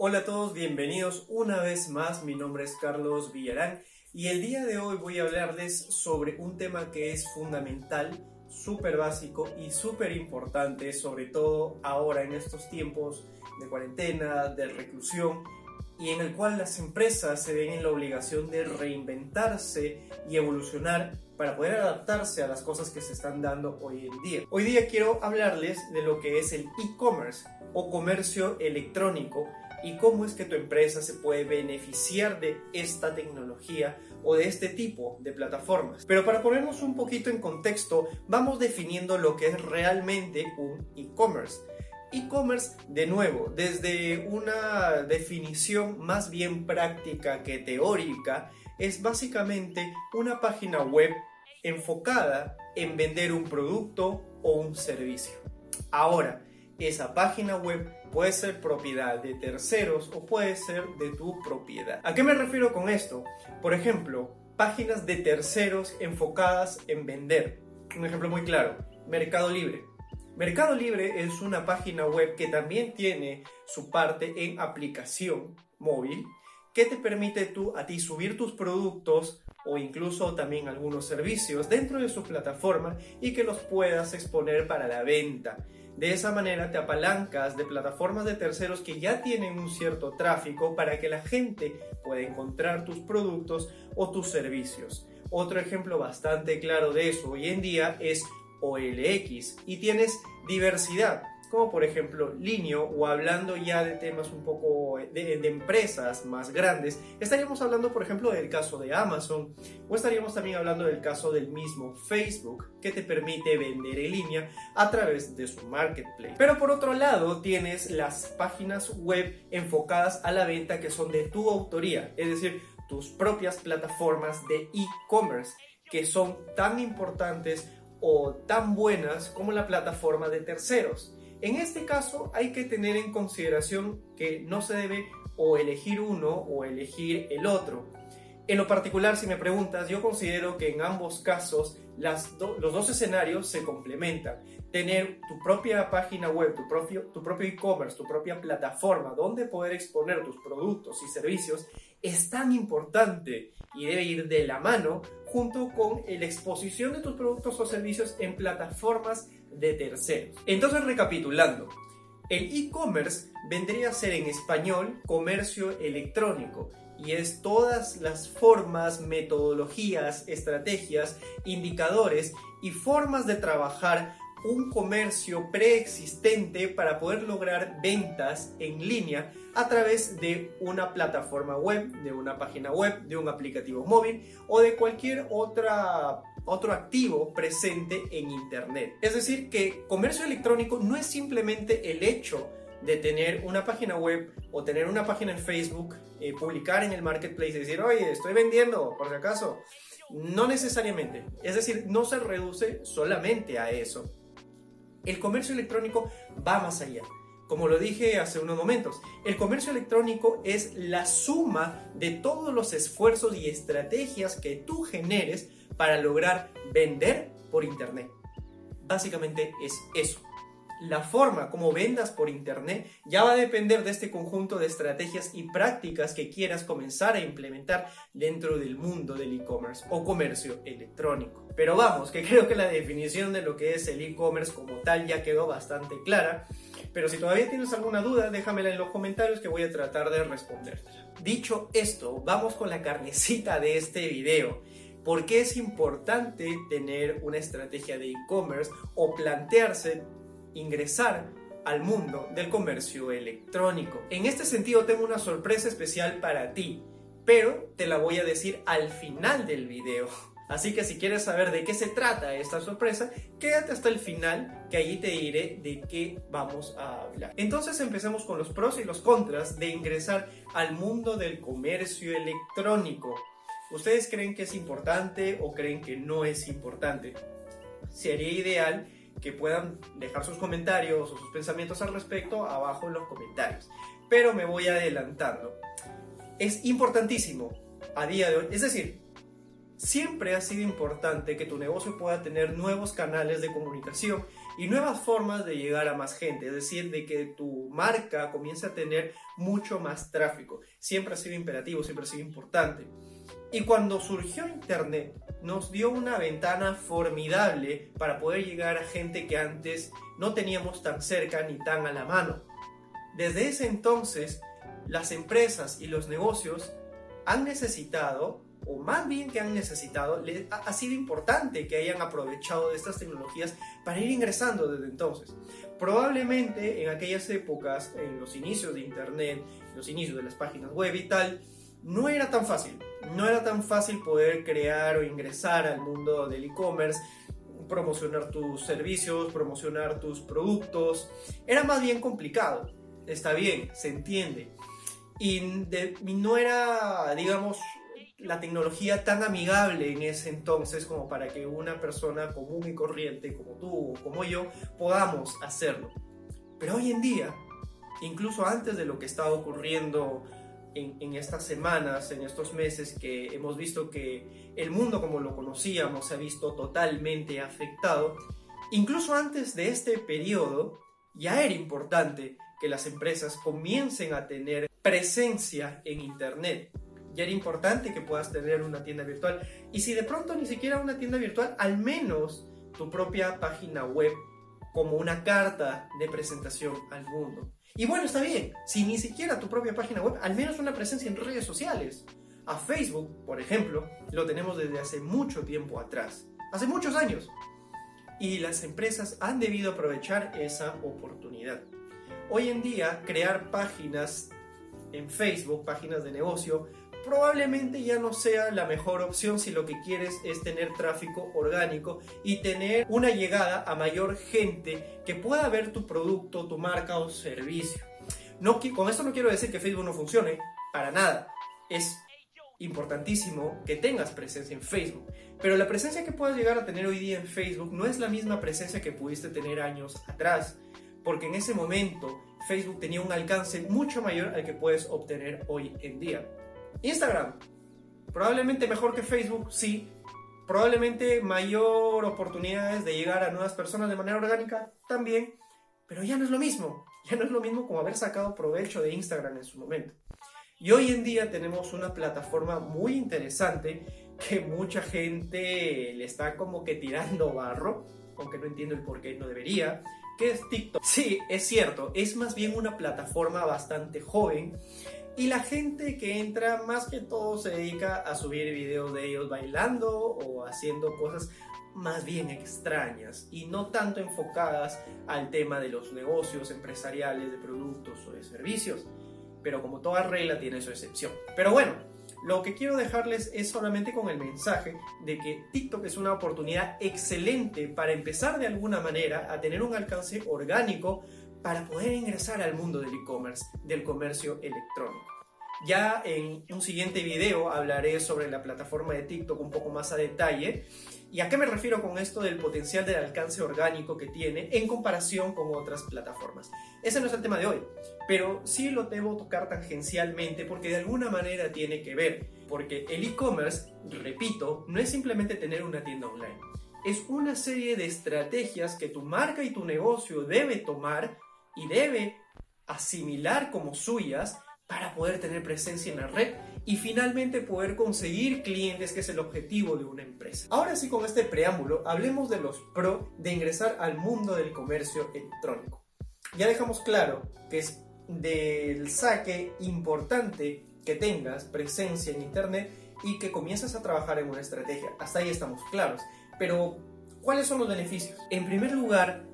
Hola a todos, bienvenidos una vez más. Mi nombre es Carlos Villarán y el día de hoy voy a hablarles sobre un tema que es fundamental, súper básico y súper importante, sobre todo ahora en estos tiempos de cuarentena, de reclusión y en el cual las empresas se ven en la obligación de reinventarse y evolucionar para poder adaptarse a las cosas que se están dando hoy en día. Hoy día quiero hablarles de lo que es el e-commerce o comercio electrónico y cómo es que tu empresa se puede beneficiar de esta tecnología o de este tipo de plataformas. Pero para ponernos un poquito en contexto, vamos definiendo lo que es realmente un e-commerce. E-commerce, de nuevo, desde una definición más bien práctica que teórica, es básicamente una página web enfocada en vender un producto o un servicio. Ahora, esa página web puede ser propiedad de terceros o puede ser de tu propiedad. ¿A qué me refiero con esto? Por ejemplo, páginas de terceros enfocadas en vender. Un ejemplo muy claro, Mercado Libre. Mercado Libre es una página web que también tiene su parte en aplicación móvil que te permite tú a ti subir tus productos o incluso también algunos servicios dentro de su plataforma y que los puedas exponer para la venta. De esa manera te apalancas de plataformas de terceros que ya tienen un cierto tráfico para que la gente pueda encontrar tus productos o tus servicios. Otro ejemplo bastante claro de eso hoy en día es OLX y tienes diversidad como por ejemplo Linio, o hablando ya de temas un poco de, empresas más grandes, estaríamos hablando por ejemplo del caso de Amazon, o estaríamos también hablando del caso del mismo Facebook, que te permite vender en línea a través de su marketplace. Pero por otro lado, tienes las páginas web enfocadas a la venta que son de tu autoría, es decir, tus propias plataformas de e-commerce, que son tan importantes o tan buenas como la plataforma de terceros. En este caso hay que tener en consideración que no se debe o elegir uno o elegir el otro. En lo particular, si me preguntas, yo considero que en ambos casos los dos escenarios se complementan. Tener tu propia página web, tu propio tu propio e-commerce, tu propia plataforma donde poder exponer tus productos y servicios es tan importante y debe ir de la mano junto con la exposición de tus productos o servicios en plataformas de terceros. Entonces, recapitulando, el e-commerce vendría a ser en español comercio electrónico y es todas las formas, metodologías, estrategias, indicadores y formas de trabajar un comercio preexistente para poder lograr ventas en línea a través de una plataforma web, de una página web, de un aplicativo móvil o de cualquier otra otro activo presente en Internet. Es decir, que comercio electrónico no es simplemente el hecho de tener una página web o tener una página en Facebook, eh, publicar en el marketplace y decir, oye, estoy vendiendo, por si acaso. No necesariamente. Es decir, no se reduce solamente a eso. El comercio electrónico va más allá. Como lo dije hace unos momentos, el comercio electrónico es la suma de todos los esfuerzos y estrategias que tú generes para lograr vender por Internet. Básicamente es eso. La forma como vendas por Internet ya va a depender de este conjunto de estrategias y prácticas que quieras comenzar a implementar dentro del mundo del e-commerce o comercio electrónico. Pero vamos, que creo que la definición de lo que es el e-commerce como tal ya quedó bastante clara. Pero si todavía tienes alguna duda, déjamela en los comentarios que voy a tratar de responderte. Dicho esto, vamos con la carnecita de este video. ¿Por qué es importante tener una estrategia de e-commerce o plantearse ingresar al mundo del comercio electrónico? En este sentido tengo una sorpresa especial para ti, pero te la voy a decir al final del video. Así que si quieres saber de qué se trata esta sorpresa, quédate hasta el final que allí te diré de qué vamos a hablar. Entonces empecemos con los pros y los contras de ingresar al mundo del comercio electrónico. ¿Ustedes creen que es importante o creen que no es importante? Sería ideal que puedan dejar sus comentarios o sus pensamientos al respecto abajo en los comentarios. Pero me voy adelantando. Es importantísimo a día de hoy, es decir, siempre ha sido importante que tu negocio pueda tener nuevos canales de comunicación y nuevas formas de llegar a más gente, es decir, de que tu marca comience a tener mucho más tráfico. Siempre ha sido imperativo, siempre ha sido importante. Y cuando surgió Internet, nos dio una ventana formidable para poder llegar a gente que antes no teníamos tan cerca ni tan a la mano. Desde ese entonces, las empresas y los negocios han necesitado, o más bien que han necesitado, ha sido importante que hayan aprovechado de estas tecnologías para ir ingresando desde entonces. Probablemente en aquellas épocas, en los inicios de Internet, los inicios de las páginas web y tal, no era tan fácil. No era tan fácil poder crear o ingresar al mundo del e-commerce, promocionar tus servicios, promocionar tus productos. Era más bien complicado. Está bien, se entiende. Y, no era, digamos, la tecnología tan amigable en ese entonces como para que una persona común y corriente como tú o como yo podamos hacerlo. Pero hoy en día, incluso antes de lo que estaba ocurriendo en, estas semanas, en estos meses, que hemos visto que el mundo como lo conocíamos se ha visto totalmente afectado, incluso antes de este periodo, ya era importante que las empresas comiencen a tener presencia en Internet. Ya era importante que puedas tener una tienda virtual. Y si de pronto ni siquiera una tienda virtual, al menos tu propia página web como una carta de presentación al mundo. Y bueno, está bien, si ni siquiera tu propia página web, al menos una presencia en redes sociales. A Facebook, por ejemplo, lo tenemos desde hace mucho tiempo atrás, hace muchos años. Y las empresas han debido aprovechar esa oportunidad. Hoy en día, crear páginas en Facebook, páginas de negocio, probablemente ya no sea la mejor opción si lo que quieres es tener tráfico orgánico y tener una llegada a mayor gente que pueda ver tu producto, tu marca o servicio. No, con esto no quiero decir que Facebook no funcione, para nada. Es importantísimo que tengas presencia en Facebook, pero la presencia que puedas llegar a tener hoy día en Facebook no es la misma presencia que pudiste tener años atrás, porque en ese momento Facebook tenía un alcance mucho mayor al que puedes obtener hoy en día. Instagram, probablemente mejor que Facebook, sí. Probablemente mayor oportunidades de llegar a nuevas personas de manera orgánica, también. Pero ya no es lo mismo. Ya no es lo mismo como haber sacado provecho de Instagram en su momento. Y hoy en día tenemos una plataforma muy interesante que mucha gente le está como que tirando barro, aunque no entiendo el por qué no debería, que es TikTok. Sí, es cierto, es más bien una plataforma bastante joven y la gente que entra más que todo se dedica a subir videos de ellos bailando o haciendo cosas más bien extrañas y no tanto enfocadas al tema de los negocios empresariales, de productos o de servicios. Pero como toda regla tiene su excepción. Pero bueno, lo que quiero dejarles es solamente con el mensaje de que TikTok es una oportunidad excelente para empezar de alguna manera a tener un alcance orgánico para poder ingresar al mundo del e-commerce, del comercio electrónico. Ya en un siguiente video hablaré sobre la plataforma de TikTok un poco más a detalle. ¿Y a qué me refiero con esto del potencial del alcance orgánico que tiene en comparación con otras plataformas? Ese no es el tema de hoy, pero sí lo debo tocar tangencialmente porque de alguna manera tiene que ver, porque el e-commerce, repito, no es simplemente tener una tienda online, es una serie de estrategias que tu marca y tu negocio debe tomar y debe asimilar como suyas para poder tener presencia en la red y finalmente poder conseguir clientes, que es el objetivo de una empresa. Ahora sí, con este preámbulo, hablemos de los pro de ingresar al mundo del comercio electrónico. Ya dejamos claro que es del saque importante que tengas presencia en Internet y que comienzas a trabajar en una estrategia. Hasta ahí estamos claros. Pero, ¿cuáles son los beneficios? En primer lugar,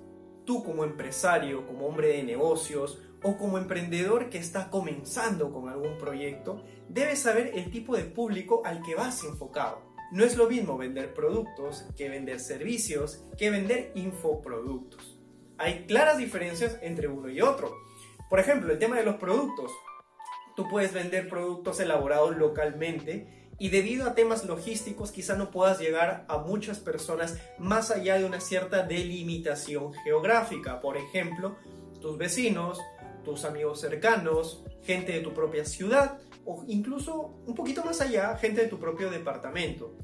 tú como empresario, como hombre de negocios o como emprendedor que está comenzando con algún proyecto, debes saber el tipo de público al que vas enfocado. No es lo mismo vender productos que vender servicios, que vender infoproductos. Hay claras diferencias entre uno y otro. Por ejemplo, el tema de los productos. Tú puedes vender productos elaborados localmente y debido a temas logísticos quizá no puedas llegar a muchas personas más allá de una cierta delimitación geográfica. Por ejemplo, tus vecinos, tus amigos cercanos, gente de tu propia ciudad o incluso un poquito más allá, gente de tu propio departamento.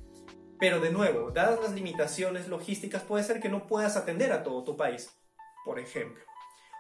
Pero de nuevo, dadas las limitaciones logísticas, puede ser que no puedas atender a todo tu país, por ejemplo.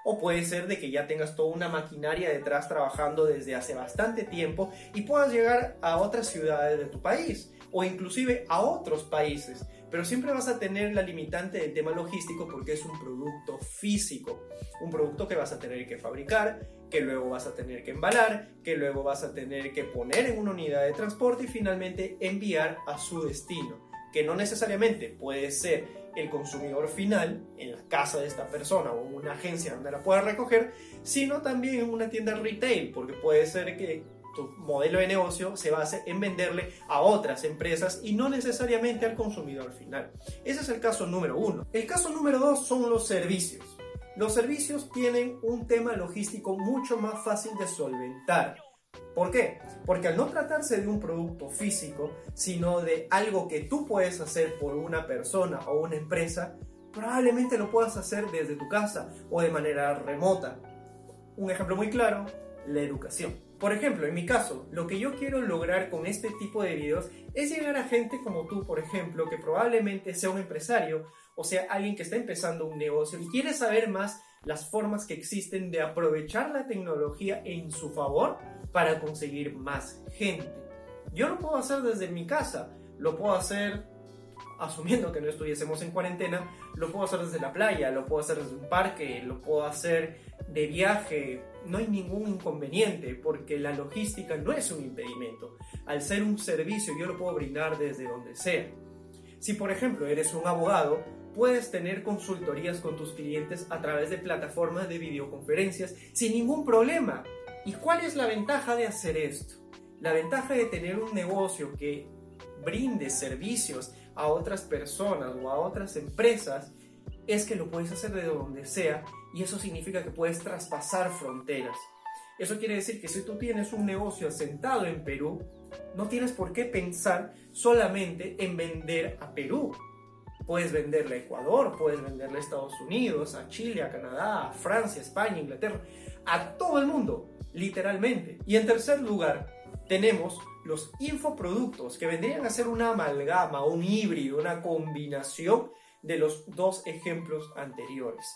O puede ser de que ya tengas toda una maquinaria detrás trabajando desde hace bastante tiempo y puedas llegar a otras ciudades de tu país o inclusive a otros países. Pero siempre vas a tener la limitante del tema logístico porque es un producto físico, un producto que vas a tener que fabricar, que luego vas a tener que embalar, que luego vas a tener que poner en una unidad de transporte y finalmente enviar a su destino, que no necesariamente puede ser el consumidor final en la casa de esta persona o una agencia donde la pueda recoger, sino también en una tienda retail, porque puede ser que tu modelo de negocio se base en venderle a otras empresas y no necesariamente al consumidor final. Ese es el caso número uno. El caso número dos son los servicios. Los servicios tienen un tema logístico mucho más fácil de solventar. ¿Por qué? Porque al no tratarse de un producto físico, sino de algo que tú puedes hacer por una persona o una empresa, probablemente lo puedas hacer desde tu casa o de manera remota. Un ejemplo muy claro, la educación. Por ejemplo, en mi caso, lo que yo quiero lograr con este tipo de videos es llegar a gente como tú, por ejemplo, que probablemente sea un empresario o sea alguien que está empezando un negocio y quiere saber más las formas que existen de aprovechar la tecnología en su favor para conseguir más gente. Yo lo puedo hacer desde mi casa, lo puedo hacer asumiendo que no estuviésemos en cuarentena, lo puedo hacer desde la playa, lo puedo hacer desde un parque, lo puedo hacer de viaje, no hay ningún inconveniente porque la logística no es un impedimento. Al ser un servicio yo lo puedo brindar desde donde sea. Si por ejemplo eres un abogado, puedes tener consultorías con tus clientes a través de plataformas de videoconferencias sin ningún problema. ¿Y cuál es la ventaja de hacer esto? La ventaja de tener un negocio que brinde servicios a otras personas o a otras empresas es que lo puedes hacer de donde sea y eso significa que puedes traspasar fronteras. Eso quiere decir que si tú tienes un negocio asentado en Perú, no tienes por qué pensar solamente en vender a Perú. Puedes venderle a Ecuador, puedes venderle a Estados Unidos, a Chile, a Canadá, a Francia, España, Inglaterra, a todo el mundo, literalmente. Y en tercer lugar, tenemos los infoproductos, que vendrían a ser una amalgama, un híbrido, una combinación de los dos ejemplos anteriores.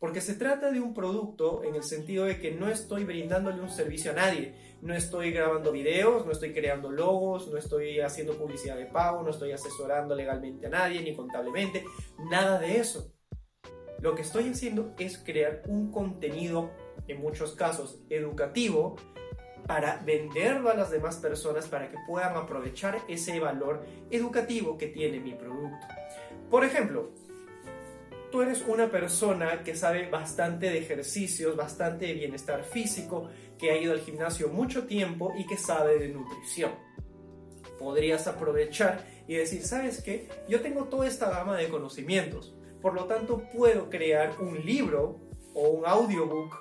Porque se trata de un producto en el sentido de que no estoy brindándole un servicio a nadie. No estoy grabando videos, no estoy creando logos, no estoy haciendo publicidad de pago, no estoy asesorando legalmente a nadie ni contablemente. Nada de eso. Lo que estoy haciendo es crear un contenido, en muchos casos educativo, para venderlo a las demás personas para que puedan aprovechar ese valor educativo que tiene mi producto. Por ejemplo, tú eres una persona que sabe bastante de ejercicios, bastante de bienestar físico, que ha ido al gimnasio mucho tiempo y que sabe de nutrición. Podrías aprovechar y decir, ¿sabes qué? Yo tengo toda esta gama de conocimientos, por lo tanto puedo crear un libro o un audiobook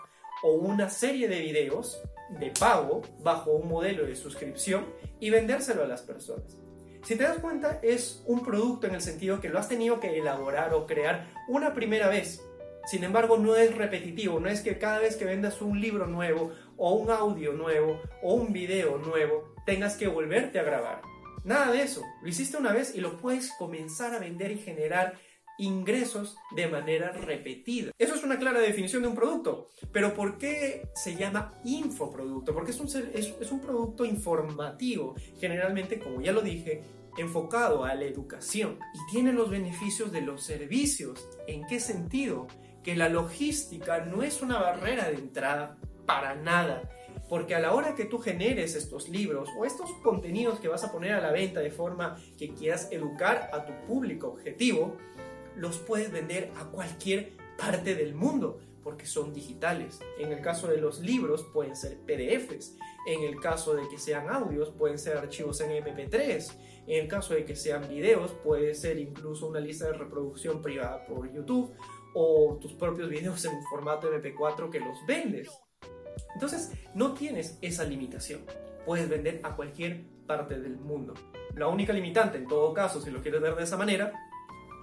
o una serie de videos de pago bajo un modelo de suscripción y vendérselo a las personas. Si te das cuenta, es un producto en el sentido que lo has tenido que elaborar o crear una primera vez. Sin embargo, no es repetitivo, no es que cada vez que vendas un libro nuevo o un audio nuevo o un video nuevo, tengas que volverte a grabar. Nada de eso, lo hiciste una vez y lo puedes comenzar a vender y generar ingresos de manera repetida. Eso es una clara definición de un producto. Pero ¿por qué se llama infoproducto? Porque es un, es, es un producto informativo, generalmente, como ya lo dije, enfocado a la educación y tiene los beneficios de los servicios. ¿En qué sentido? Que la logística no es una barrera de entrada para nada. Porque a la hora que tú generes estos libros o estos contenidos que vas a poner a la venta de forma que quieras educar a tu público objetivo, los puedes vender a cualquier parte del mundo porque son digitales. En el caso de los libros pueden ser PDFs. En el caso de que sean audios pueden ser archivos en MP3. En el caso de que sean videos puede ser incluso una lista de reproducción privada por YouTube o tus propios videos en formato MP4 que los vendes. Entonces no tienes esa limitación. Puedes vender a cualquier parte del mundo. La única limitante en todo caso, si lo quieres ver de esa manera,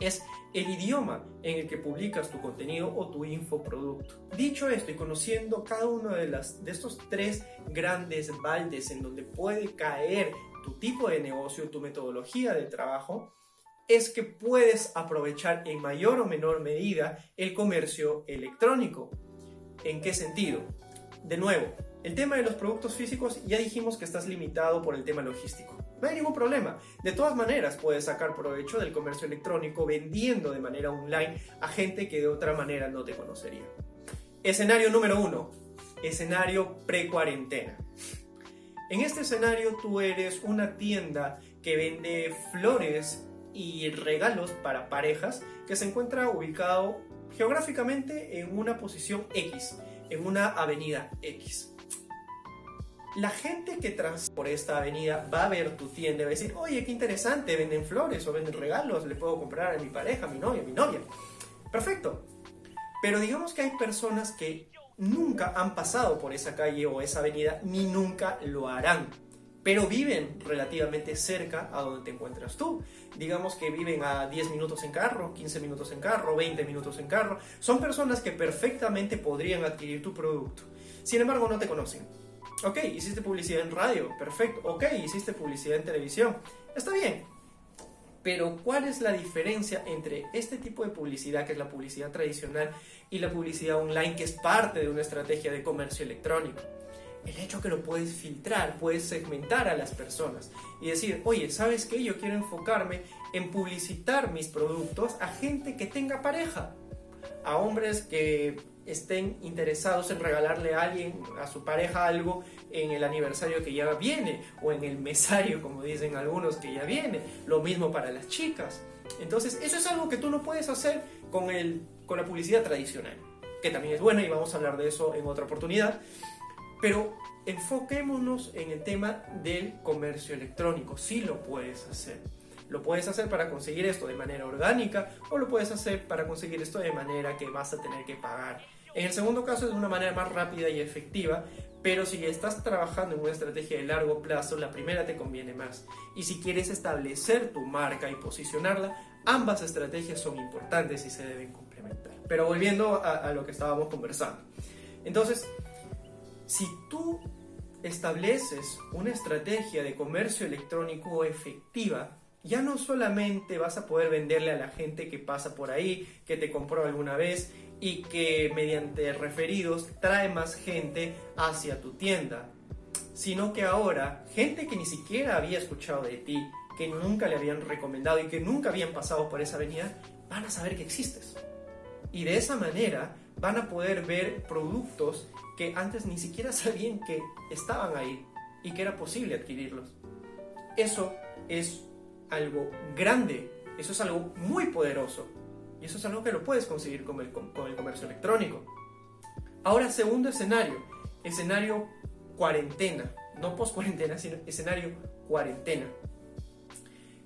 es el idioma en el que publicas tu contenido o tu infoproducto. Dicho esto y conociendo cada uno de, las, de estos tres grandes baldes en donde puede caer tu tipo de negocio, tu metodología de trabajo, es que puedes aprovechar en mayor o menor medida el comercio electrónico. ¿En qué sentido? De nuevo, el tema de los productos físicos ya dijimos que estás limitado por el tema logístico. No hay ningún problema. De todas maneras, puedes sacar provecho del comercio electrónico vendiendo de manera online a gente que de otra manera no te conocería. Escenario número uno. Escenario pre-cuarentena. En este escenario tú eres una tienda que vende flores y regalos para parejas que se encuentra ubicado geográficamente en una posición X, en una avenida X. La gente que trans por esta avenida va a ver tu tienda y va a decir, oye, qué interesante, venden flores o venden regalos, le puedo comprar a mi pareja, a mi novia, a mi novia. Perfecto. Pero digamos que hay personas que nunca han pasado por esa calle o esa avenida ni nunca lo harán pero viven relativamente cerca a donde te encuentras tú. Digamos que viven a 10 minutos en carro, 15 minutos en carro, 20 minutos en carro. Son personas que perfectamente podrían adquirir tu producto. Sin embargo, no te conocen. Ok, hiciste publicidad en radio, perfecto. Ok, hiciste publicidad en televisión, está bien. Pero ¿cuál es la diferencia entre este tipo de publicidad, que es la publicidad tradicional, y la publicidad online, que es parte de una estrategia de comercio electrónico? el hecho que lo puedes filtrar, puedes segmentar a las personas y decir, oye, ¿sabes qué? Yo quiero enfocarme en publicitar mis productos a gente que tenga pareja, a hombres que estén interesados en regalarle a alguien, a su pareja algo en el aniversario que ya viene o en el mesario, como dicen algunos, que ya viene. Lo mismo para las chicas. Entonces, eso es algo que tú no puedes hacer con, el, con la publicidad tradicional, que también es buena y vamos a hablar de eso en otra oportunidad. Pero enfoquémonos en el tema del comercio electrónico. Sí lo puedes hacer. Lo puedes hacer para conseguir esto de manera orgánica o lo puedes hacer para conseguir esto de manera que vas a tener que pagar. En el segundo caso es de una manera más rápida y efectiva, pero si estás trabajando en una estrategia de largo plazo, la primera te conviene más. Y si quieres establecer tu marca y posicionarla, ambas estrategias son importantes y se deben complementar. Pero volviendo a, a lo que estábamos conversando. Entonces, si tú estableces una estrategia de comercio electrónico efectiva, ya no solamente vas a poder venderle a la gente que pasa por ahí, que te compró alguna vez y que mediante referidos trae más gente hacia tu tienda, sino que ahora gente que ni siquiera había escuchado de ti, que nunca le habían recomendado y que nunca habían pasado por esa avenida, van a saber que existes. Y de esa manera van a poder ver productos que antes ni siquiera sabían que estaban ahí y que era posible adquirirlos. Eso es algo grande, eso es algo muy poderoso y eso es algo que lo puedes conseguir con el, con el comercio electrónico. Ahora, segundo escenario, escenario cuarentena, no post cuarentena, sino escenario cuarentena.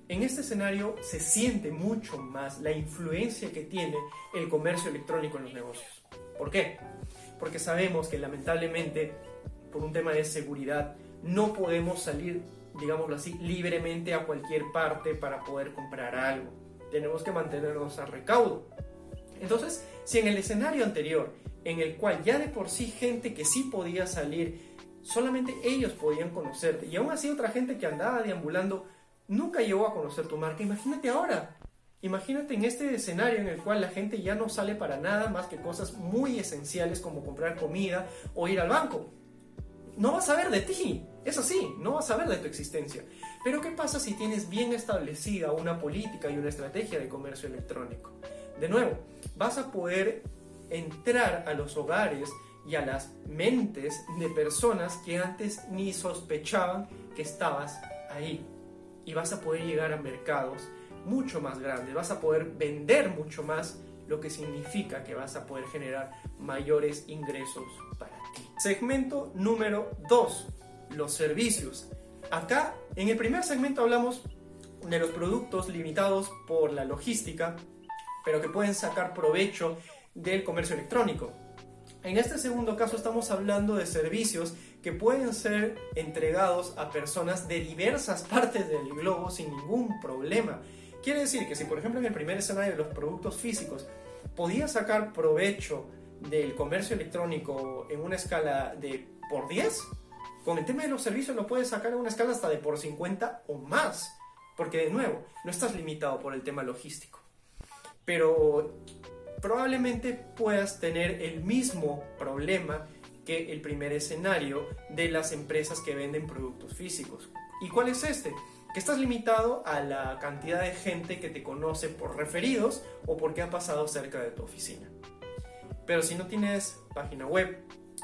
En este escenario se siente mucho más la influencia que tiene el comercio electrónico en los negocios. ¿Por qué? Porque sabemos que lamentablemente, por un tema de seguridad, no podemos salir, digámoslo así, libremente a cualquier parte para poder comprar algo. Tenemos que mantenernos a recaudo. Entonces, si en el escenario anterior, en el cual ya de por sí gente que sí podía salir, solamente ellos podían conocerte, y aún así otra gente que andaba deambulando nunca llegó a conocer tu marca, imagínate ahora, Imagínate en este escenario en el cual la gente ya no sale para nada más que cosas muy esenciales como comprar comida o ir al banco. No vas a ver de ti, es así, no vas a ver de tu existencia. Pero ¿qué pasa si tienes bien establecida una política y una estrategia de comercio electrónico? De nuevo, vas a poder entrar a los hogares y a las mentes de personas que antes ni sospechaban que estabas ahí. Y vas a poder llegar a mercados mucho más grande, vas a poder vender mucho más, lo que significa que vas a poder generar mayores ingresos. Segmento número 2, los servicios. Acá, en el primer segmento hablamos de los productos limitados por la logística, pero que pueden sacar provecho del comercio electrónico. En este segundo caso estamos hablando de servicios que pueden ser entregados a personas de diversas partes del globo sin ningún problema. Quiere decir que si, por ejemplo, en el primer escenario de los productos físicos podías sacar provecho del comercio electrónico en una escala de por 10, con el tema de los servicios lo puedes sacar en una escala hasta de por 50 o más. Porque de nuevo, no estás limitado por el tema logístico. Pero probablemente puedas tener el mismo problema que el primer escenario de las empresas que venden productos físicos. ¿Y cuál es este? Que estás limitado a la cantidad de gente que te conoce por referidos o porque ha pasado cerca de tu oficina. Pero si no tienes página web,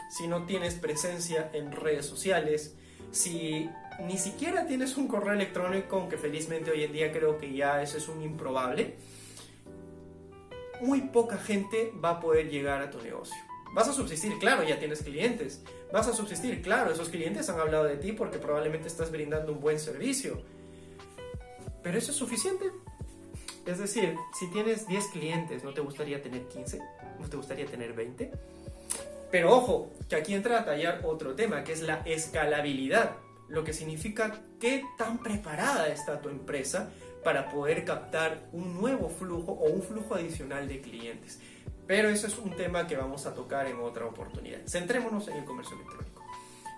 si no tienes presencia en redes sociales, si ni siquiera tienes un correo electrónico, aunque felizmente hoy en día creo que ya eso es un improbable, muy poca gente va a poder llegar a tu negocio. Vas a subsistir, claro, ya tienes clientes. Vas a subsistir, claro, esos clientes han hablado de ti porque probablemente estás brindando un buen servicio. Pero eso es suficiente. Es decir, si tienes 10 clientes, ¿no te gustaría tener 15? ¿No te gustaría tener 20? Pero ojo, que aquí entra a tallar otro tema, que es la escalabilidad, lo que significa qué tan preparada está tu empresa para poder captar un nuevo flujo o un flujo adicional de clientes. Pero eso es un tema que vamos a tocar en otra oportunidad. Centrémonos en el comercio electrónico.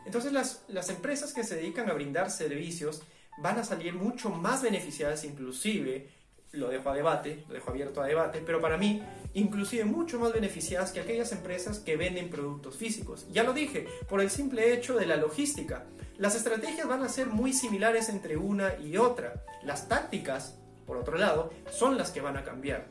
Entonces las, las empresas que se dedican a brindar servicios van a salir mucho más beneficiadas inclusive lo dejo a debate, lo dejo abierto a debate, pero para mí, inclusive mucho más beneficiadas que aquellas empresas que venden productos físicos. Ya lo dije, por el simple hecho de la logística. Las estrategias van a ser muy similares entre una y otra. Las tácticas, por otro lado, son las que van a cambiar.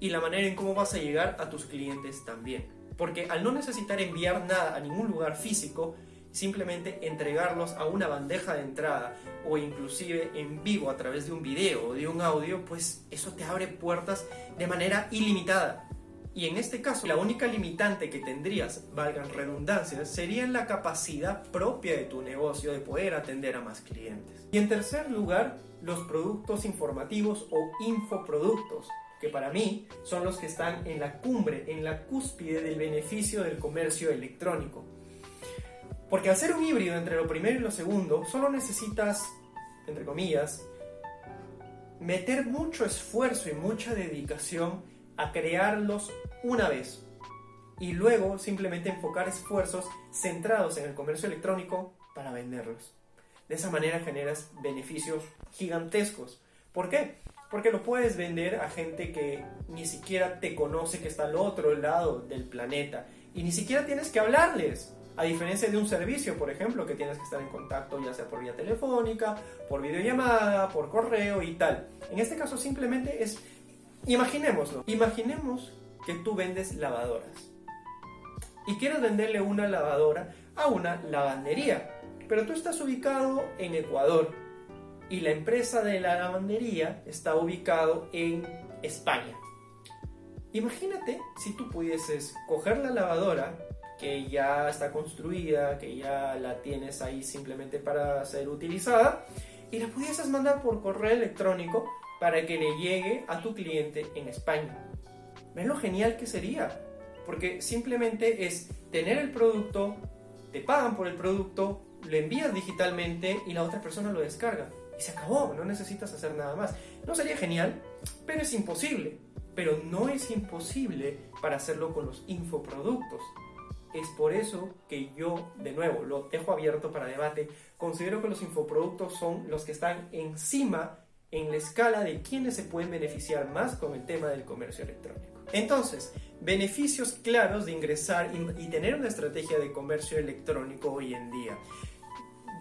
Y la manera en cómo vas a llegar a tus clientes también. Porque al no necesitar enviar nada a ningún lugar físico, simplemente entregarlos a una bandeja de entrada o inclusive en vivo a través de un video o de un audio, pues eso te abre puertas de manera ilimitada. Y en este caso, la única limitante que tendrías, valgan redundancias, sería la capacidad propia de tu negocio de poder atender a más clientes. Y en tercer lugar, los productos informativos o infoproductos, que para mí son los que están en la cumbre, en la cúspide del beneficio del comercio electrónico. Porque ser un híbrido entre lo primero y lo segundo, solo necesitas, entre comillas, meter mucho esfuerzo y mucha dedicación a crearlos una vez y luego simplemente enfocar esfuerzos centrados en el comercio electrónico para venderlos. De esa manera generas beneficios gigantescos. ¿Por qué? Porque lo puedes vender a gente que ni siquiera te conoce, que está al otro lado del planeta y ni siquiera tienes que hablarles. A diferencia de un servicio, por ejemplo, que tienes que estar en contacto ya sea por vía telefónica, por videollamada, por correo y tal. En este caso simplemente es, imaginémoslo, imaginemos que tú vendes lavadoras y quieres venderle una lavadora a una lavandería, pero tú estás ubicado en Ecuador y la empresa de la lavandería está ubicado en España. Imagínate si tú pudieses coger la lavadora que ya está construida, que ya la tienes ahí simplemente para ser utilizada, y la pudieses mandar por correo electrónico para que le llegue a tu cliente en España. ¿Ven lo genial que sería? Porque simplemente es tener el producto, te pagan por el producto, lo envías digitalmente y la otra persona lo descarga. Y se acabó, no necesitas hacer nada más. No sería genial, pero es imposible. Pero no es imposible para hacerlo con los infoproductos. Es por eso que yo, de nuevo, lo dejo abierto para debate. Considero que los infoproductos son los que están encima en la escala de quienes se pueden beneficiar más con el tema del comercio electrónico. Entonces, beneficios claros de ingresar y, tener una estrategia de comercio electrónico hoy en día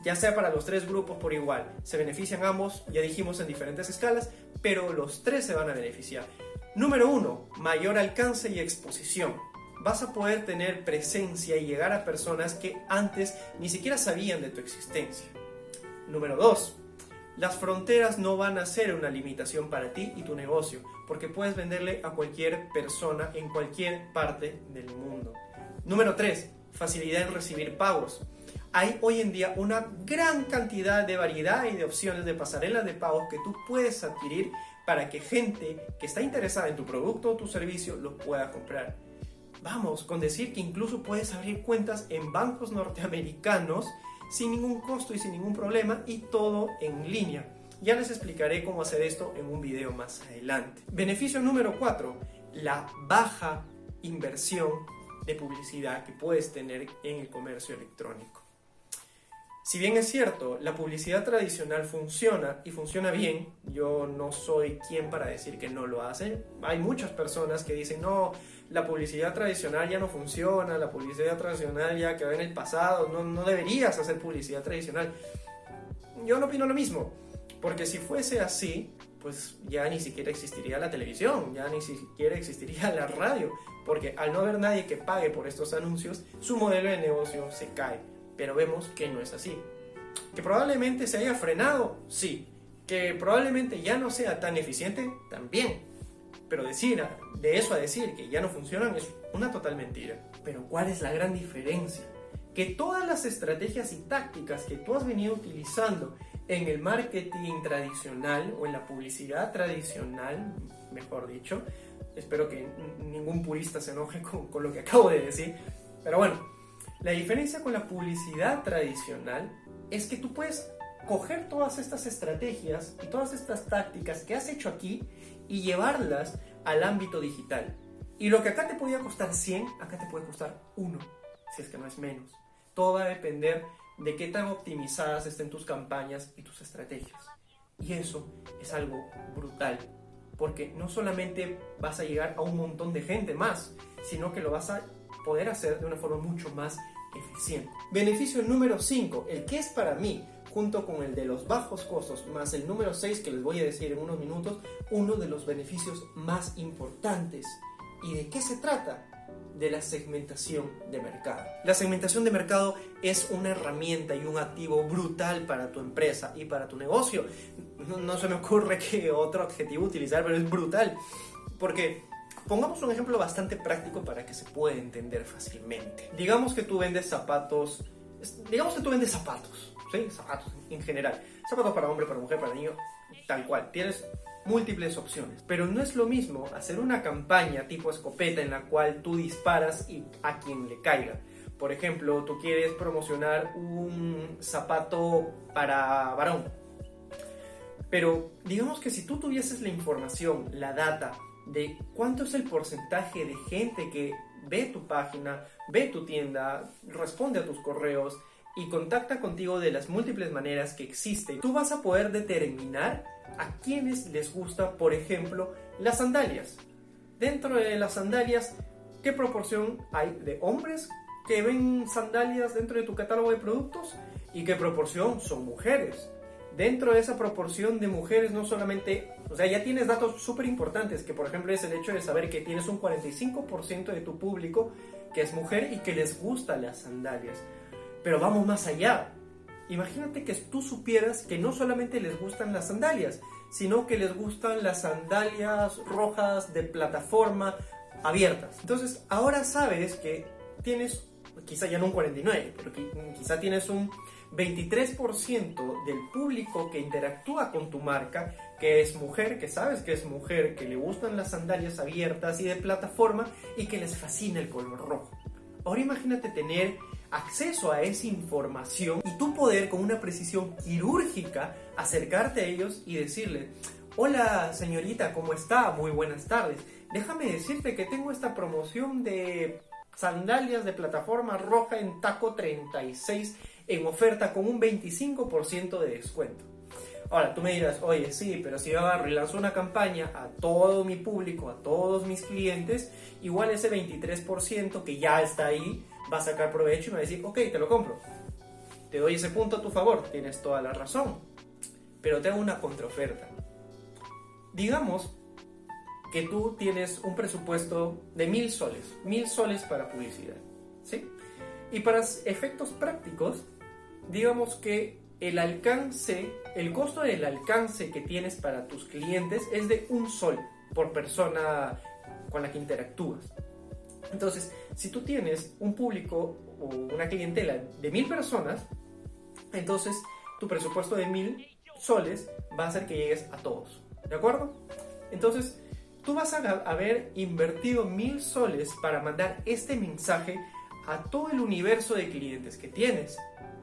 ya sea para los tres grupos por igual. Se benefician ambos, ya dijimos en diferentes escalas, pero los tres se van a beneficiar. Número uno, mayor alcance y exposición vas a poder tener presencia y llegar a personas que antes ni siquiera sabían de tu existencia. Número 2. Las fronteras no van a ser una limitación para ti y tu negocio, porque puedes venderle a cualquier persona en cualquier parte del mundo. Número 3. Facilidad en recibir pagos. Hay hoy en día una gran cantidad de variedad y de opciones de pasarelas de pagos que tú puedes adquirir para que gente que está interesada en tu producto o tu servicio lo pueda comprar. Vamos, con decir que incluso puedes abrir cuentas en bancos norteamericanos sin ningún costo y sin ningún problema y todo en línea. Ya les explicaré cómo hacer esto en un video más adelante. Beneficio número 4, la baja inversión de publicidad que puedes tener en el comercio electrónico. Si bien es cierto, la publicidad tradicional funciona y funciona bien, yo no soy quien para decir que no lo hace. Hay muchas personas que dicen, no, la publicidad tradicional ya no funciona, la publicidad tradicional ya quedó en el pasado, no, no deberías hacer publicidad tradicional. Yo no opino lo mismo, porque si fuese así, pues ya ni siquiera existiría la televisión, ya ni siquiera existiría la radio, porque al no haber nadie que pague por estos anuncios, su modelo de negocio se cae pero vemos que no es así. Que probablemente se haya frenado, sí. Que probablemente ya no sea tan eficiente, también. Pero decir, de eso a decir que ya no funcionan es una total mentira. Pero ¿cuál es la gran diferencia? Que todas las estrategias y tácticas que tú has venido utilizando en el marketing tradicional o en la publicidad tradicional, mejor dicho, espero que ningún purista se enoje con, con lo que acabo de decir, pero bueno, la diferencia con la publicidad tradicional es que tú puedes coger todas estas estrategias y todas estas tácticas que has hecho aquí y llevarlas al ámbito digital. Y lo que acá te podía costar 100, acá te puede costar 1, si es que no es menos. Todo va a depender de qué tan optimizadas estén tus campañas y tus estrategias. Y eso es algo brutal, porque no solamente vas a llegar a un montón de gente más, sino que lo vas a poder hacer de una forma mucho más eficiente. Beneficio número 5, el que es para mí, junto con el de los bajos costos, más el número 6 que les voy a decir en unos minutos, uno de los beneficios más importantes. ¿Y de qué se trata? de la segmentación de mercado. La segmentación de mercado es una herramienta y un activo brutal para tu empresa y para tu negocio. No, se me ocurre qué otro adjetivo utilizar, pero es brutal. Porque Pongamos un ejemplo bastante práctico para que se pueda entender fácilmente. Digamos que tú vendes zapatos, digamos que tú vendes zapatos, Zapatos en general. Zapatos para hombre, para mujer, para niño, tal cual. Tienes múltiples opciones. Pero no es lo mismo hacer una campaña tipo escopeta en la cual tú disparas y a quien le caiga. Por ejemplo, tú quieres promocionar un zapato para varón. Pero digamos que si tú tuvieses la información, la data, de cuánto es el porcentaje de gente que ve tu página, ve tu tienda, responde a tus correos y contacta contigo de las múltiples maneras que existen. Tú vas a poder determinar a quienes les gusta, por ejemplo, las sandalias. Dentro de las sandalias, ¿qué proporción hay de hombres que ven sandalias dentro de tu catálogo de productos? ¿Y qué proporción son mujeres? Dentro de esa proporción de mujeres no solamente o sea, ya tienes datos súper importantes, que por ejemplo es el hecho de saber que tienes un 45% de tu público que es mujer y que les gustan las sandalias. Pero vamos más allá. Imagínate que tú supieras que no solamente les gustan las sandalias, sino que les gustan las sandalias rojas de plataforma abiertas. Entonces, ahora sabes que tienes, quizá ya no un 49, pero quizá tienes un 23% del público que interactúa con tu marca, que es mujer, que sabes que es mujer, que le gustan las sandalias abiertas y de plataforma y que les fascina el color rojo. Ahora imagínate tener acceso a esa información y tu poder con una precisión quirúrgica acercarte a ellos y decirle, hola señorita, ¿cómo está? Muy buenas tardes. Déjame decirte que tengo esta promoción de sandalias de plataforma roja en taco 36 en oferta con un 25% de descuento. Ahora, tú me dirás, oye, sí, pero si yo agarro y lanzo una campaña a todo mi público, a todos mis clientes, igual ese 23% que ya está ahí va a sacar provecho y me va a decir, ok, te lo compro. Te doy ese punto a tu favor, tienes toda la razón. Pero te hago una contraoferta. Digamos que tú tienes un presupuesto de mil soles, mil soles para publicidad, ¿sí? Y para efectos prácticos, digamos que el alcance, el costo del alcance que tienes para tus clientes es de un sol por persona con la que interactúas. Entonces, si tú tienes un público o una clientela de mil personas, entonces tu presupuesto de mil soles va a hacer que llegues a todos. ¿De acuerdo? Entonces, tú vas a haber invertido mil soles para mandar este mensaje a todo el universo de clientes que tienes.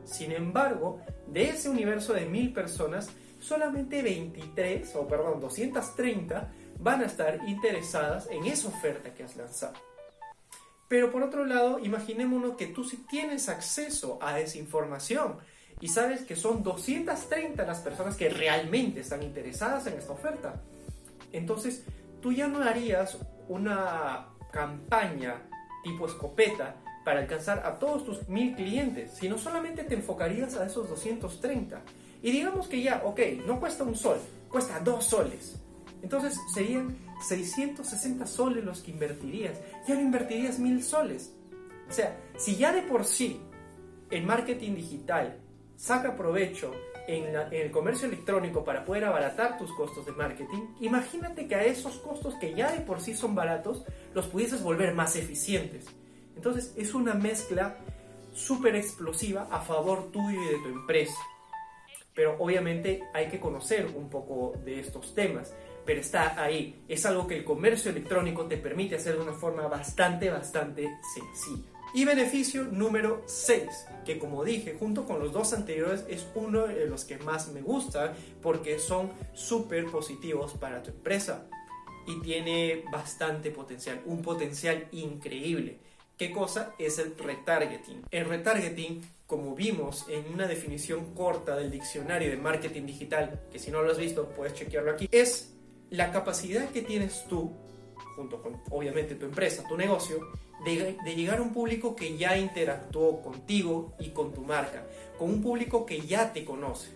Sin embargo, de ese universo de mil personas, solamente 23, o perdón, 230 van a estar interesadas en esa oferta que has lanzado. Pero por otro lado, imaginémonos que tú sí tienes acceso a esa información y sabes que son 230 las personas que realmente están interesadas en esta oferta. Entonces, tú ya no harías una campaña tipo escopeta para alcanzar a todos tus mil clientes, sino solamente te enfocarías a esos 230. Y digamos que ya, ok, no cuesta un sol, cuesta dos soles. Entonces serían 660 soles los que invertirías. Ya no invertirías mil soles. O sea, si ya de por sí el marketing digital saca provecho en, el comercio electrónico para poder abaratar tus costos de marketing, imagínate que a esos costos que ya de por sí son baratos, los pudieses volver más eficientes. Entonces es una mezcla súper explosiva a favor tuyo y de tu empresa. Pero obviamente hay que conocer un poco de estos temas. Pero está ahí. Es algo que el comercio electrónico te permite hacer de una forma bastante, bastante sencilla. Y beneficio número 6, que como dije, junto con los dos anteriores, es uno de los que más me gusta porque son súper positivos para tu empresa y tiene bastante potencial, un potencial increíble. ¿Qué cosa? Es el retargeting. El retargeting, como vimos en una definición corta del diccionario de marketing digital, que si no lo has visto puedes chequearlo aquí, es la capacidad que tienes tú, junto con obviamente tu empresa, tu negocio, de, llegar a un público que ya interactuó contigo y con tu marca, con un público que ya te conoce.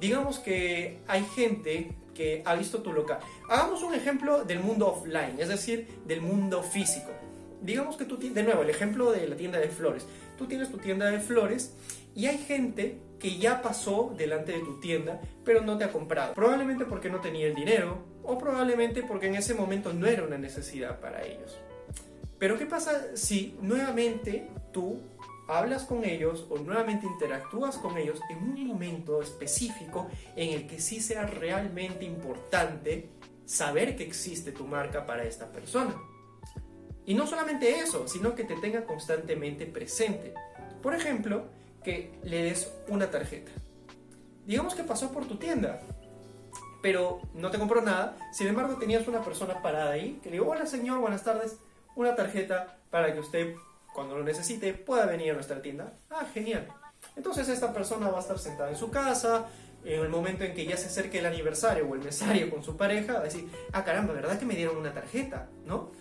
Digamos que hay gente que ha visto tu local. Hagamos un ejemplo del mundo offline, es decir, del mundo físico. Digamos que tú, de nuevo, el ejemplo de la tienda de flores. Tú tienes tu tienda de flores y hay gente que ya pasó delante de tu tienda, pero no te ha comprado. Probablemente porque no tenía el dinero o probablemente porque en ese momento no era una necesidad para ellos. Pero ¿qué pasa si nuevamente tú hablas con ellos o nuevamente interactúas con ellos en un momento específico en el que sí sea realmente importante saber que existe tu marca para esta persona? Y no solamente eso, sino que te tenga constantemente presente. Por ejemplo, que le des una tarjeta. Digamos que pasó por tu tienda, pero no te compró nada. Sin embargo, tenías una persona parada ahí que le dijo, hola señor, buenas tardes, una tarjeta para que usted, cuando lo necesite, pueda venir a nuestra tienda. Ah, genial. Entonces esta persona va a estar sentada en su casa, en el momento en que ya se acerque el aniversario o el mesario con su pareja, va a decir, ah, caramba, ¿verdad que me dieron una tarjeta? ¿No?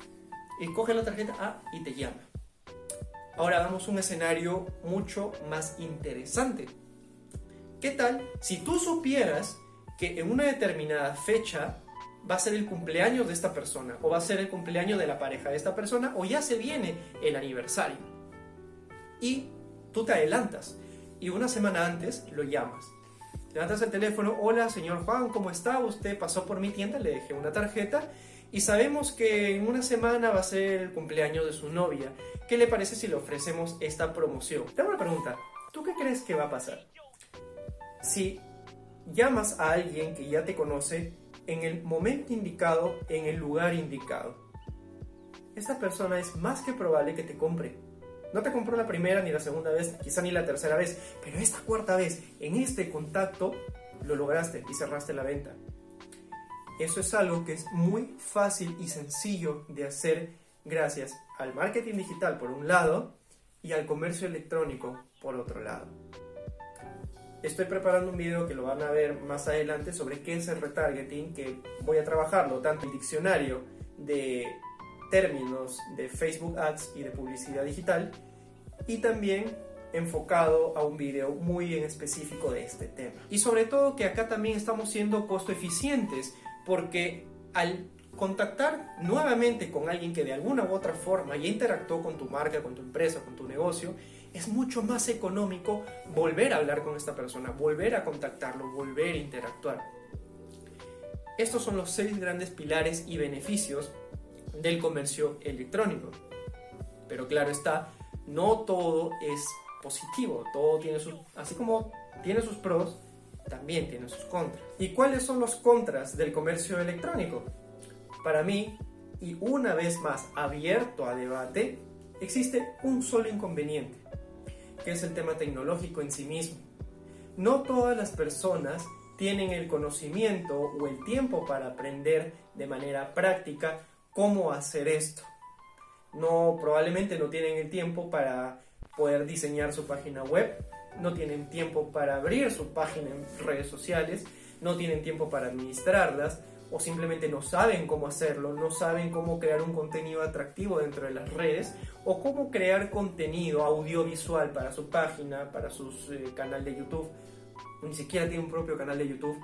Y coge la tarjeta ah, y te llama. Ahora damos un escenario mucho más interesante. ¿Qué tal si tú supieras que en una determinada fecha va a ser el cumpleaños de esta persona o va a ser el cumpleaños de la pareja de esta persona o ya se viene el aniversario? Y tú te adelantas y una semana antes lo llamas. Levantas el teléfono, hola señor Juan, ¿cómo está? Usted pasó por mi tienda, le dejé una tarjeta y sabemos que en una semana va a ser el cumpleaños de su novia. ¿Qué le parece si le ofrecemos esta promoción? Te hago una pregunta. ¿Tú qué crees que va a pasar? Si llamas a alguien que ya te conoce en el momento indicado, en el lugar indicado, esta persona es más que probable que te compre. No te compró la primera ni la segunda vez, quizá ni la tercera vez, pero esta cuarta vez, en este contacto, lo lograste y cerraste la venta. Eso es algo que es muy fácil y sencillo de hacer gracias al marketing digital por un lado y al comercio electrónico por otro lado. Estoy preparando un video que lo van a ver más adelante sobre qué es el retargeting, que voy a trabajarlo tanto el diccionario de términos de Facebook Ads y de publicidad digital y también enfocado a un video muy en específico de este tema. Y sobre todo que acá también estamos siendo costo eficientes porque al contactar nuevamente con alguien que de alguna u otra forma ya interactuó con tu marca, con tu empresa, con tu negocio, es mucho más económico volver a hablar con esta persona, volver a contactarlo, volver a interactuar. Estos son los seis grandes pilares y beneficios del comercio electrónico. Pero claro está, no todo es positivo, todo tiene sus, así como tiene sus pros, también tiene sus contras. ¿Y cuáles son los contras del comercio electrónico? Para mí, y una vez más abierto a debate, existe un solo inconveniente, que es el tema tecnológico en sí mismo. No todas las personas tienen el conocimiento o el tiempo para aprender de manera práctica cómo hacer esto. No, probablemente no tienen el tiempo para poder diseñar su página web, no tienen tiempo para abrir su página en redes sociales, no tienen tiempo para administrarlas o simplemente no saben cómo hacerlo, no saben cómo crear un contenido atractivo dentro de las redes o cómo crear contenido audiovisual para su página, para su eh, canal de YouTube. Ni siquiera tiene un propio canal de YouTube.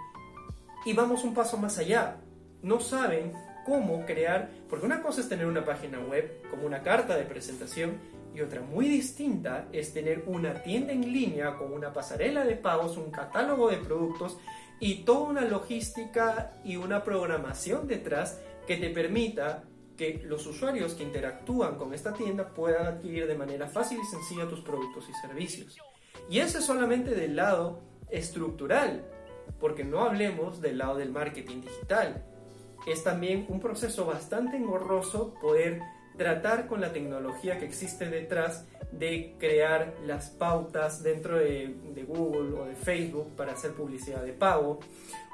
Y vamos un paso más allá. No saben cómo crear, porque una cosa es tener una página web como una carta de presentación y otra muy distinta es tener una tienda en línea con una pasarela de pagos, un catálogo de productos y toda una logística y una programación detrás que te permita que los usuarios que interactúan con esta tienda puedan adquirir de manera fácil y sencilla tus productos y servicios. Y eso es solamente del lado estructural, porque no hablemos del lado del marketing digital. Es también un proceso bastante engorroso poder tratar con la tecnología que existe detrás de crear las pautas dentro de, Google o de Facebook para hacer publicidad de pago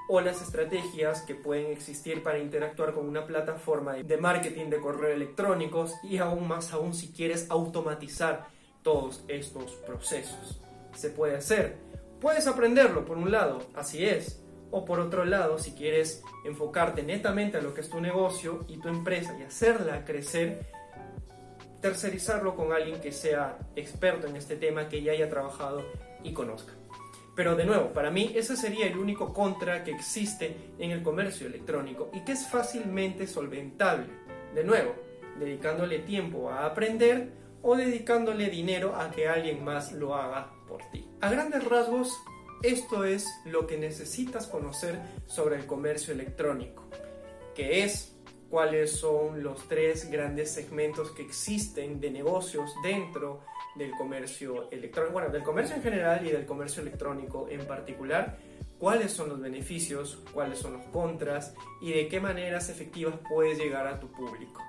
o las estrategias que pueden existir para interactuar con una plataforma de marketing de correo electrónicos y aún más aún si quieres automatizar todos estos procesos. Se puede hacer. Puedes aprenderlo por un lado, así es. O por otro lado, si quieres enfocarte netamente a lo que es tu negocio y tu empresa y hacerla crecer, tercerizarlo con alguien que sea experto en este tema, que ya haya trabajado y conozca. Pero de nuevo, para mí ese sería el único contra que existe en el comercio electrónico y que es fácilmente solventable. De nuevo, dedicándole tiempo a aprender o dedicándole dinero a que alguien más lo haga por ti. A grandes rasgos, esto es lo que necesitas conocer sobre el comercio electrónico, que es cuáles son los tres grandes segmentos que existen de negocios dentro del comercio electrónico, bueno, del comercio en general y del comercio electrónico en particular, cuáles son los beneficios, cuáles son los contras y de qué maneras efectivas puedes llegar a tu público.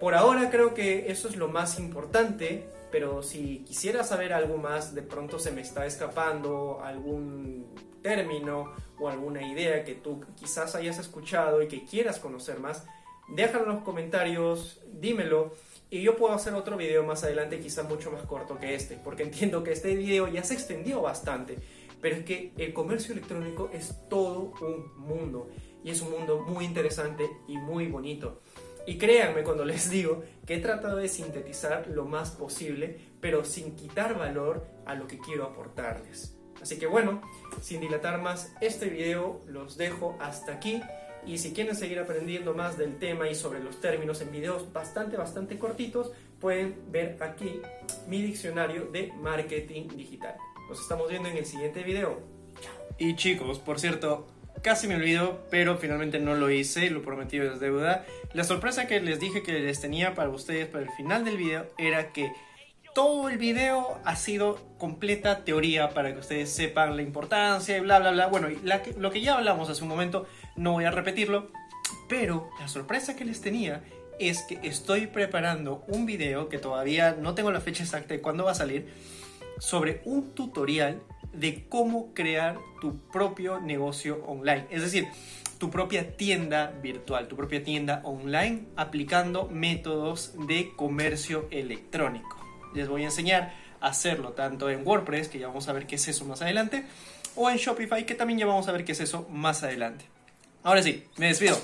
Por ahora creo que eso es lo más importante, pero si quisiera saber algo más, de pronto se me está escapando algún término o alguna idea que tú quizás hayas escuchado y que quieras conocer más, déjalo en los comentarios, dímelo y yo puedo hacer otro video más adelante quizá mucho más corto que este, porque entiendo que este video ya se extendió bastante, pero es que el comercio electrónico es todo un mundo y es un mundo muy interesante y muy bonito. Y créanme cuando les digo que he tratado de sintetizar lo más posible, pero sin quitar valor a lo que quiero aportarles. Así que bueno, sin dilatar más este video, los dejo hasta aquí. Y si quieren seguir aprendiendo más del tema y sobre los términos en videos bastante, bastante cortitos, pueden ver aquí mi diccionario de marketing digital. Nos estamos viendo en el siguiente video. Y chicos, por cierto, casi me olvido, pero finalmente no lo hice, lo prometido es deuda. La sorpresa que les dije que les tenía para ustedes para el final del video era que todo el video ha sido completa teoría para que ustedes sepan la importancia y bla, bla, bla. Bueno, lo que ya hablamos hace un momento, no voy a repetirlo, pero la sorpresa que les tenía es que estoy preparando un video que todavía no tengo la fecha exacta de cuándo va a salir sobre un tutorial de cómo crear tu propio negocio online. Es decir, tu propia tienda virtual, tu propia tienda online aplicando métodos de comercio electrónico les voy a enseñar a hacerlo tanto en WordPress, que ya vamos a ver qué es eso más adelante, o en Shopify, que también ya vamos a ver qué es eso más adelante. Ahora sí, me despido.